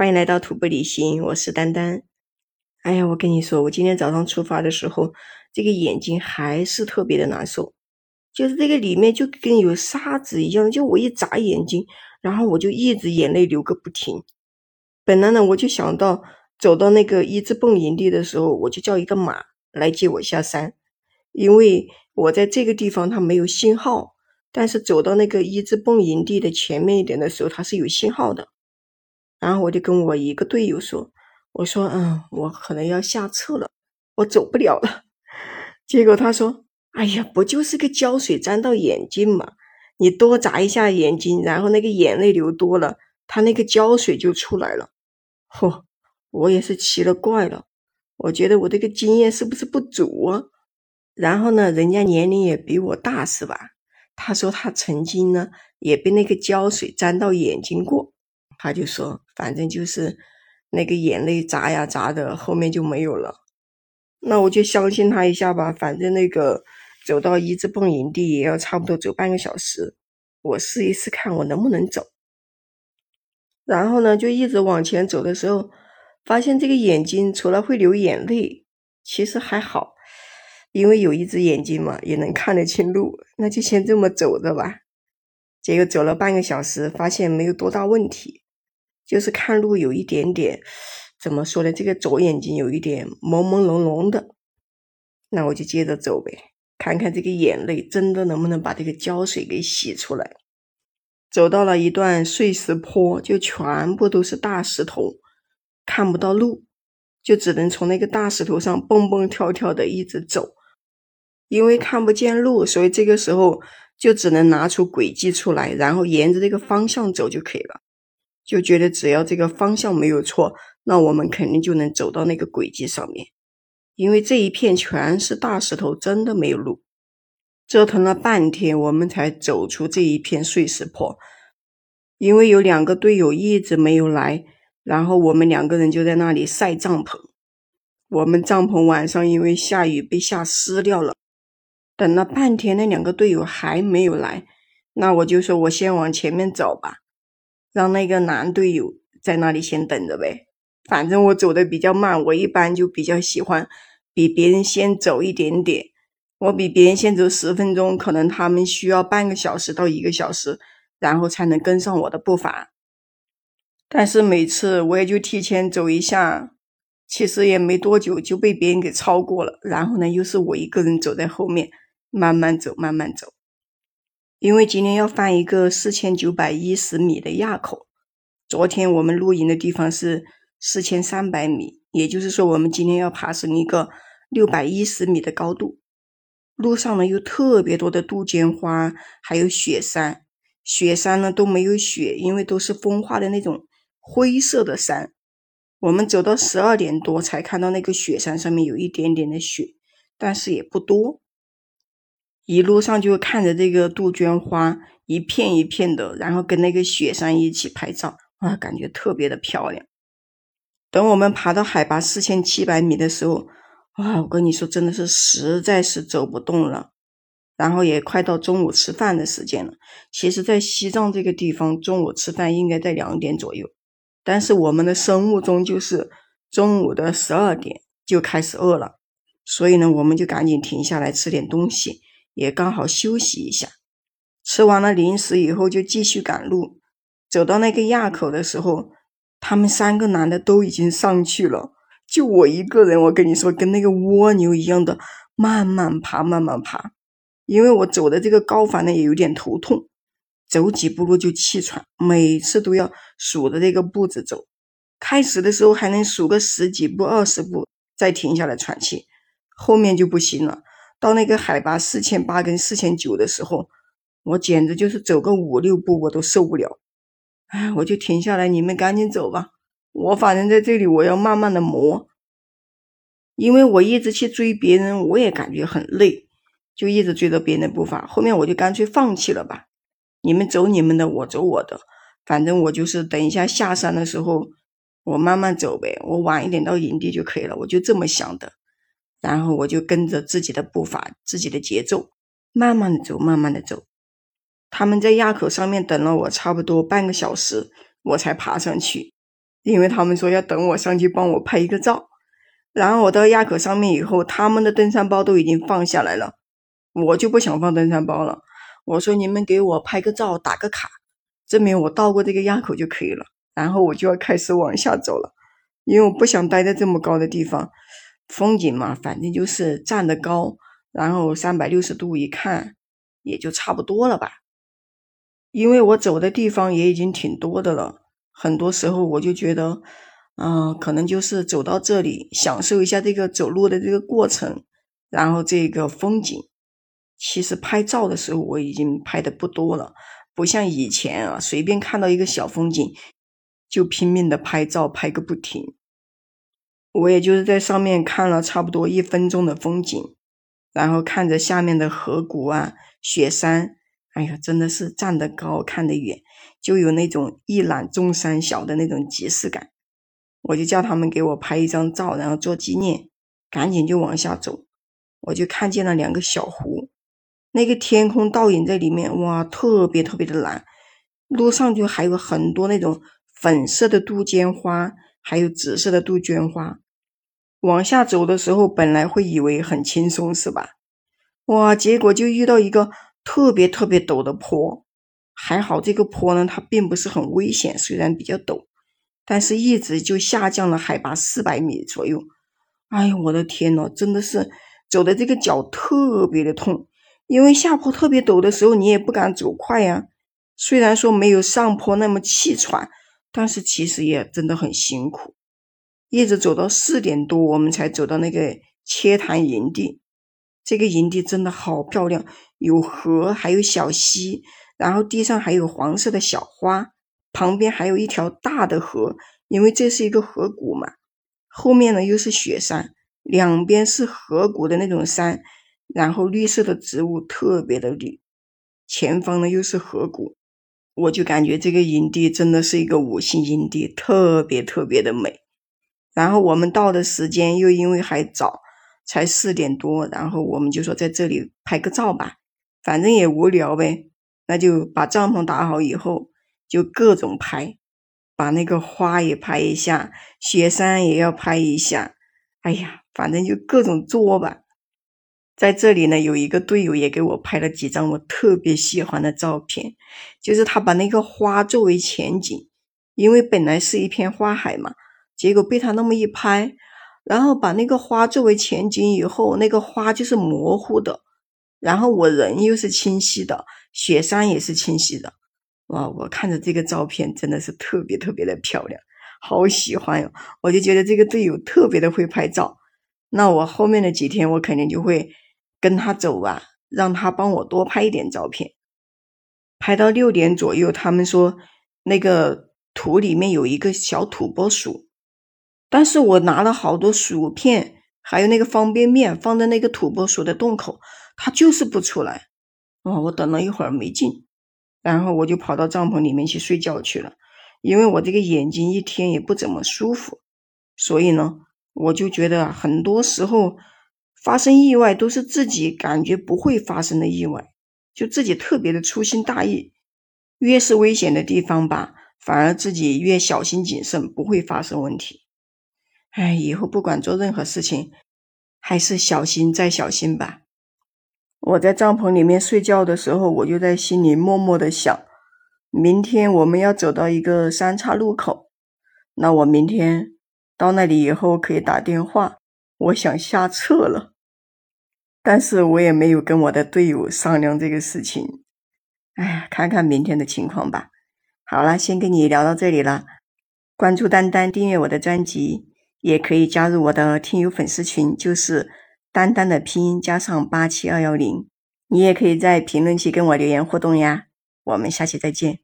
欢迎来到徒步旅行，我是丹丹。哎呀，我跟你说，我今天早上出发的时候，这个眼睛还是特别的难受，就是这个里面就跟有沙子一样，就我一眨眼睛，然后我就一直眼泪流个不停。本来呢，我就想到走到那个一字蹦营地的时候，我就叫一个马来接我下山，因为我在这个地方它没有信号，但是走到那个一字蹦营地的前面一点的时候，它是有信号的。然后我就跟我一个队友说：“我说，嗯，我可能要下撤了，我走不了了。”结果他说：“哎呀，不就是个胶水粘到眼睛嘛？你多眨一下眼睛，然后那个眼泪流多了，它那个胶水就出来了。”嚯，我也是奇了怪了，我觉得我这个经验是不是不足啊？然后呢，人家年龄也比我大是吧？他说他曾经呢也被那个胶水粘到眼睛过。他就说，反正就是那个眼泪眨呀眨的，后面就没有了。那我就相信他一下吧。反正那个走到一字蹦营地也要差不多走半个小时，我试一试看我能不能走。然后呢，就一直往前走的时候，发现这个眼睛除了会流眼泪，其实还好，因为有一只眼睛嘛，也能看得清路。那就先这么走着吧。结果走了半个小时，发现没有多大问题。就是看路有一点点，怎么说呢？这个左眼睛有一点朦朦胧胧的，那我就接着走呗，看看这个眼泪真的能不能把这个胶水给洗出来。走到了一段碎石坡，就全部都是大石头，看不到路，就只能从那个大石头上蹦蹦跳跳的一直走。因为看不见路，所以这个时候就只能拿出轨迹出来，然后沿着这个方向走就可以了。就觉得只要这个方向没有错，那我们肯定就能走到那个轨迹上面。因为这一片全是大石头，真的没有路。折腾了半天，我们才走出这一片碎石坡。因为有两个队友一直没有来，然后我们两个人就在那里晒帐篷。我们帐篷晚上因为下雨被下湿掉了。等了半天，那两个队友还没有来，那我就说我先往前面走吧。让那个男队友在那里先等着呗，反正我走的比较慢，我一般就比较喜欢比别人先走一点点。我比别人先走十分钟，可能他们需要半个小时到一个小时，然后才能跟上我的步伐。但是每次我也就提前走一下，其实也没多久就被别人给超过了。然后呢，又是我一个人走在后面，慢慢走，慢慢走。因为今天要翻一个四千九百一十米的垭口，昨天我们露营的地方是四千三百米，也就是说我们今天要爬升一个六百一十米的高度。路上呢有特别多的杜鹃花，还有雪山，雪山呢都没有雪，因为都是风化的那种灰色的山。我们走到十二点多才看到那个雪山上面有一点点的雪，但是也不多。一路上就看着这个杜鹃花一片一片的，然后跟那个雪山一起拍照，啊，感觉特别的漂亮。等我们爬到海拔四千七百米的时候，哇，我跟你说，真的是实在是走不动了。然后也快到中午吃饭的时间了。其实，在西藏这个地方，中午吃饭应该在两点左右，但是我们的生物钟就是中午的十二点就开始饿了，所以呢，我们就赶紧停下来吃点东西。也刚好休息一下，吃完了零食以后就继续赶路。走到那个垭口的时候，他们三个男的都已经上去了，就我一个人。我跟你说，跟那个蜗牛一样的慢慢爬，慢慢爬。因为我走的这个高反呢，也有点头痛，走几步路就气喘，每次都要数着这个步子走。开始的时候还能数个十几步、二十步，再停下来喘气，后面就不行了。到那个海拔四千八跟四千九的时候，我简直就是走个五六步我都受不了，哎，我就停下来，你们赶紧走吧，我反正在这里我要慢慢的磨，因为我一直去追别人，我也感觉很累，就一直追着别人的步伐，后面我就干脆放弃了吧，你们走你们的，我走我的，反正我就是等一下下山的时候，我慢慢走呗，我晚一点到营地就可以了，我就这么想的。然后我就跟着自己的步伐、自己的节奏，慢慢的走，慢慢的走。他们在垭口上面等了我差不多半个小时，我才爬上去。因为他们说要等我上去帮我拍一个照。然后我到垭口上面以后，他们的登山包都已经放下来了，我就不想放登山包了。我说你们给我拍个照，打个卡，证明我到过这个垭口就可以了。然后我就要开始往下走了，因为我不想待在这么高的地方，风景嘛，反正就是站得高，然后三百六十度一看，也就差不多了吧。因为我走的地方也已经挺多的了，很多时候我就觉得。嗯，可能就是走到这里，享受一下这个走路的这个过程，然后这个风景。其实拍照的时候我已经拍的不多了，不像以前啊，随便看到一个小风景就拼命的拍照，拍个不停。我也就是在上面看了差不多一分钟的风景，然后看着下面的河谷啊、雪山，哎呀，真的是站得高看得远，就有那种一览众山小的那种即视感。我就叫他们给我拍一张照，然后做纪念，赶紧就往下走。我就看见了两个小湖，那个天空倒影在里面，哇，特别特别的蓝。路上就还有很多那种粉色的杜鹃花，还有紫色的杜鹃花。往下走的时候，本来会以为很轻松，是吧？哇，结果就遇到一个特别特别陡的坡，还好这个坡呢，它并不是很危险，虽然比较陡。但是，一直就下降了海拔四百米左右。哎呦，我的天呐，真的是走的这个脚特别的痛，因为下坡特别陡的时候，你也不敢走快呀。虽然说没有上坡那么气喘，但是其实也真的很辛苦。一直走到四点多，我们才走到那个切潭营地。这个营地真的好漂亮，有河，还有小溪，然后地上还有黄色的小花。旁边还有一条大的河，因为这是一个河谷嘛。后面呢又是雪山，两边是河谷的那种山，然后绿色的植物特别的绿。前方呢又是河谷，我就感觉这个营地真的是一个五星营地，特别特别的美。然后我们到的时间又因为还早，才四点多，然后我们就说在这里拍个照吧，反正也无聊呗，那就把帐篷打好以后。就各种拍，把那个花也拍一下，雪山也要拍一下。哎呀，反正就各种做吧。在这里呢，有一个队友也给我拍了几张我特别喜欢的照片，就是他把那个花作为前景，因为本来是一片花海嘛，结果被他那么一拍，然后把那个花作为前景以后，那个花就是模糊的，然后我人又是清晰的，雪山也是清晰的。哇，我看着这个照片真的是特别特别的漂亮，好喜欢哟！我就觉得这个队友特别的会拍照，那我后面的几天我肯定就会跟他走吧，让他帮我多拍一点照片。拍到六点左右，他们说那个土里面有一个小土拨鼠，但是我拿了好多薯片，还有那个方便面放在那个土拨鼠的洞口，它就是不出来。哦，我等了一会儿没进。然后我就跑到帐篷里面去睡觉去了，因为我这个眼睛一天也不怎么舒服，所以呢，我就觉得很多时候发生意外都是自己感觉不会发生的意外，就自己特别的粗心大意，越是危险的地方吧，反而自己越小心谨慎，不会发生问题。哎，以后不管做任何事情，还是小心再小心吧。我在帐篷里面睡觉的时候，我就在心里默默的想：明天我们要走到一个三岔路口，那我明天到那里以后可以打电话，我想下撤了。但是我也没有跟我的队友商量这个事情。哎呀，看看明天的情况吧。好了，先跟你聊到这里了。关注丹丹，订阅我的专辑，也可以加入我的听友粉丝群，就是。丹丹的拼音加上八七二幺零，你也可以在评论区跟我留言互动呀。我们下期再见。